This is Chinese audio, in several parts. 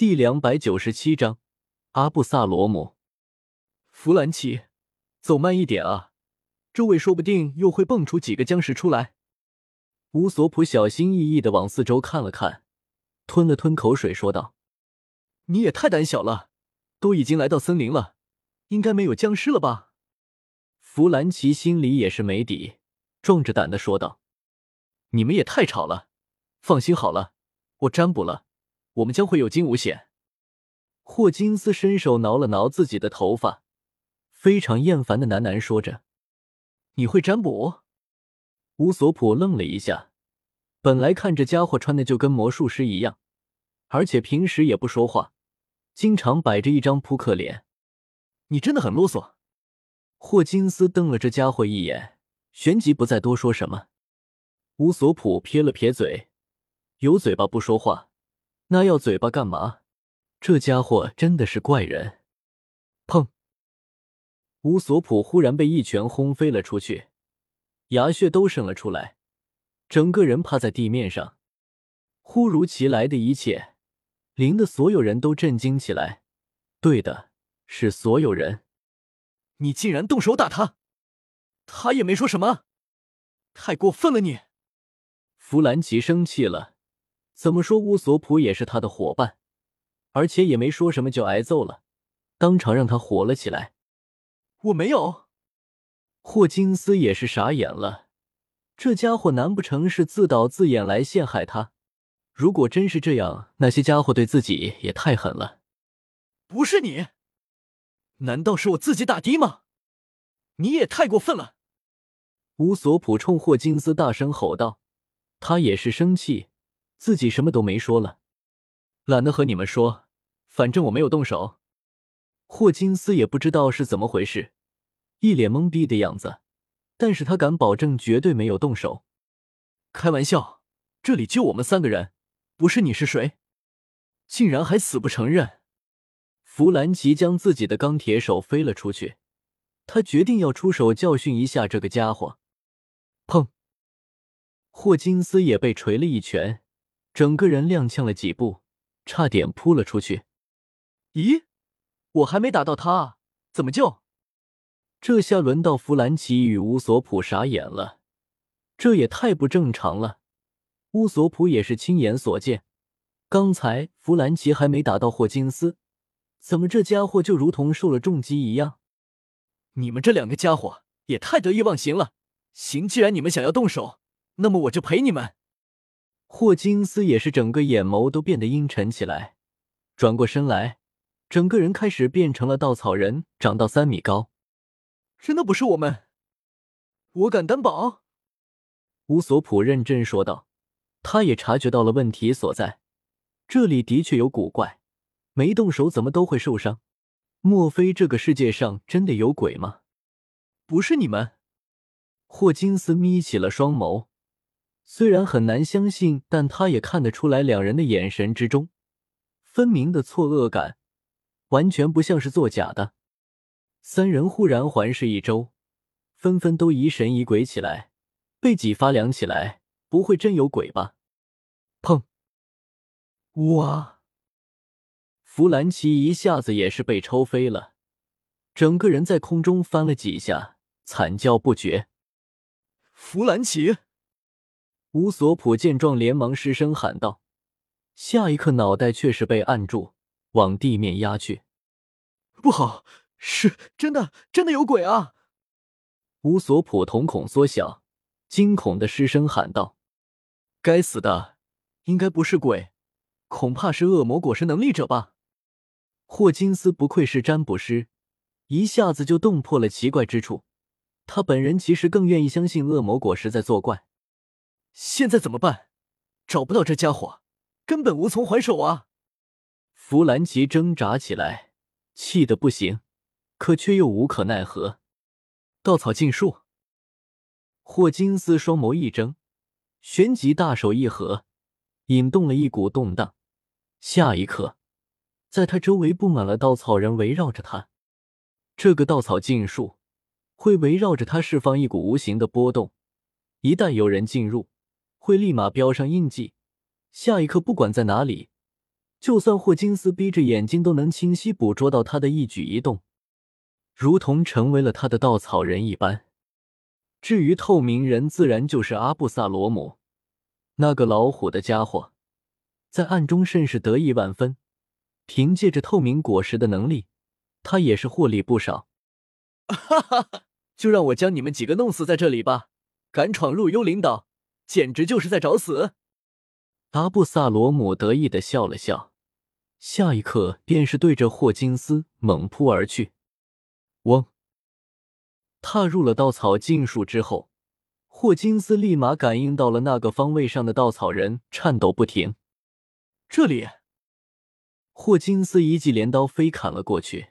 第两百九十七章阿布萨罗姆。弗兰奇，走慢一点啊，周围说不定又会蹦出几个僵尸出来。乌索普小心翼翼的往四周看了看，吞了吞口水，说道：“你也太胆小了，都已经来到森林了，应该没有僵尸了吧？”弗兰奇心里也是没底，壮着胆的说道：“你们也太吵了，放心好了，我占卜了。”我们将会有惊无险。霍金斯伸手挠了挠自己的头发，非常厌烦的喃喃说着：“你会占卜？”乌索普愣了一下，本来看这家伙穿的就跟魔术师一样，而且平时也不说话，经常摆着一张扑克脸。你真的很啰嗦。霍金斯瞪了这家伙一眼，旋即不再多说什么。乌索普撇了撇嘴，有嘴巴不说话。那要嘴巴干嘛？这家伙真的是怪人！砰！乌索普忽然被一拳轰飞了出去，牙血都渗了出来，整个人趴在地面上。忽如其来的一切，令的所有人都震惊起来。对的，是所有人。你竟然动手打他！他也没说什么，太过分了！你，弗兰奇生气了。怎么说？乌索普也是他的伙伴，而且也没说什么就挨揍了，当场让他火了起来。我没有。霍金斯也是傻眼了，这家伙难不成是自导自演来陷害他？如果真是这样，那些家伙对自己也太狠了。不是你？难道是我自己打的吗？你也太过分了！乌索普冲霍金斯大声吼道，他也是生气。自己什么都没说了，懒得和你们说，反正我没有动手。霍金斯也不知道是怎么回事，一脸懵逼的样子，但是他敢保证绝对没有动手。开玩笑，这里就我们三个人，不是你是谁？竟然还死不承认！弗兰奇将自己的钢铁手飞了出去，他决定要出手教训一下这个家伙。砰！霍金斯也被锤了一拳。整个人踉跄了几步，差点扑了出去。咦，我还没打到他啊，怎么就？这下轮到弗兰奇与乌索普傻眼了，这也太不正常了。乌索普也是亲眼所见，刚才弗兰奇还没打到霍金斯，怎么这家伙就如同受了重击一样？你们这两个家伙也太得意忘形了！行，既然你们想要动手，那么我就陪你们。霍金斯也是整个眼眸都变得阴沉起来，转过身来，整个人开始变成了稻草人，长到三米高。真的不是我们，我敢担保。乌索普认真说道，他也察觉到了问题所在，这里的确有古怪，没动手怎么都会受伤？莫非这个世界上真的有鬼吗？不是你们？霍金斯眯起了双眸。虽然很难相信，但他也看得出来，两人的眼神之中分明的错愕感，完全不像是作假的。三人忽然环视一周，纷纷都疑神疑鬼起来，背脊发凉起来。不会真有鬼吧？砰！哇！弗兰奇一下子也是被抽飞了，整个人在空中翻了几下，惨叫不绝。弗兰奇。乌索普见状，连忙失声喊道：“下一刻，脑袋却是被按住，往地面压去。不好，是真的，真的有鬼啊！”乌索普瞳孔缩小，惊恐的失声喊道：“该死的，应该不是鬼，恐怕是恶魔果实能力者吧？”霍金斯不愧是占卜师，一下子就洞破了奇怪之处。他本人其实更愿意相信恶魔果实在作怪。现在怎么办？找不到这家伙，根本无从还手啊！弗兰奇挣扎起来，气得不行，可却又无可奈何。稻草禁术。霍金斯双眸一睁，旋即大手一合，引动了一股动荡。下一刻，在他周围布满了稻草人，围绕着他。这个稻草禁术会围绕着他释放一股无形的波动，一旦有人进入。会立马标上印记，下一刻不管在哪里，就算霍金斯闭着眼睛，都能清晰捕捉到他的一举一动，如同成为了他的稻草人一般。至于透明人，自然就是阿布萨罗姆，那个老虎的家伙，在暗中甚是得意万分。凭借着透明果实的能力，他也是获利不少。哈哈哈，就让我将你们几个弄死在这里吧！敢闯入幽灵岛，简直就是在找死！阿布萨罗姆得意的笑了笑，下一刻便是对着霍金斯猛扑而去。嗡！踏入了稻草禁术之后，霍金斯立马感应到了那个方位上的稻草人颤抖不停。这里，霍金斯一记镰刀飞砍了过去，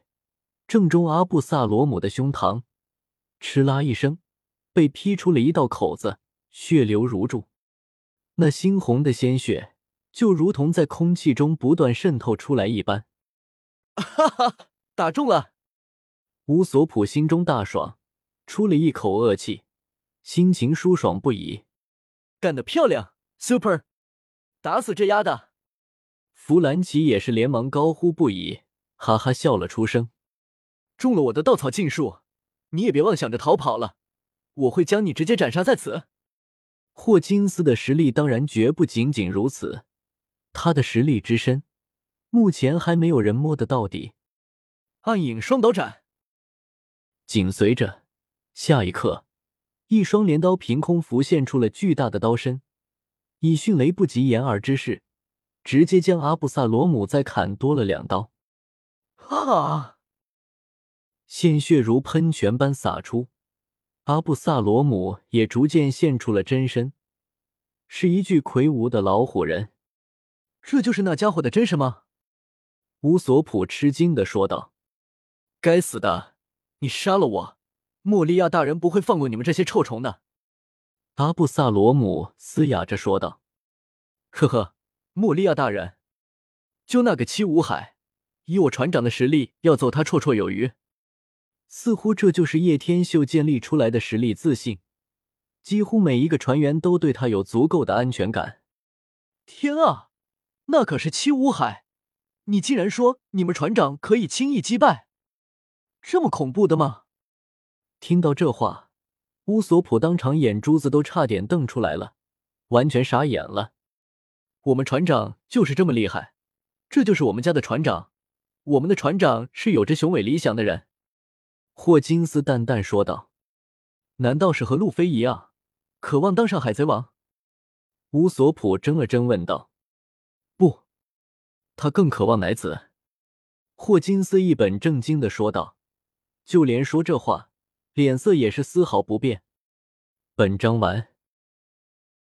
正中阿布萨罗姆的胸膛，哧啦一声，被劈出了一道口子，血流如注。那猩红的鲜血就如同在空气中不断渗透出来一般。哈哈，打中了！乌索普心中大爽。出了一口恶气，心情舒爽不已。干得漂亮，Super！打死这丫的！弗兰奇也是连忙高呼不已，哈哈笑了出声。中了我的稻草禁术，你也别妄想着逃跑了，我会将你直接斩杀在此。霍金斯的实力当然绝不仅仅如此，他的实力之深，目前还没有人摸得到底。暗影双刀斩，紧随着。下一刻，一双镰刀凭空浮现出了巨大的刀身，以迅雷不及掩耳之势，直接将阿布萨罗姆再砍多了两刀。啊！鲜血如喷泉般洒出，阿布萨罗姆也逐渐现出了真身，是一具魁梧的老虎人。这就是那家伙的真身吗？乌索普吃惊的说道：“该死的，你杀了我！”莫利亚大人不会放过你们这些臭虫的，阿布萨罗姆嘶哑着说道。“呵呵，莫利亚大人，就那个七武海，以我船长的实力，要揍他绰绰有余。”似乎这就是叶天秀建立出来的实力自信，几乎每一个船员都对他有足够的安全感。天啊，那可是七武海！你竟然说你们船长可以轻易击败，这么恐怖的吗？听到这话，乌索普当场眼珠子都差点瞪出来了，完全傻眼了。我们船长就是这么厉害，这就是我们家的船长。我们的船长是有着雄伟理想的人。霍金斯淡淡说道：“难道是和路飞一样，渴望当上海贼王？”乌索普怔了怔，问道：“不，他更渴望奶子。”霍金斯一本正经的说道：“就连说这话。”脸色也是丝毫不变。本章完。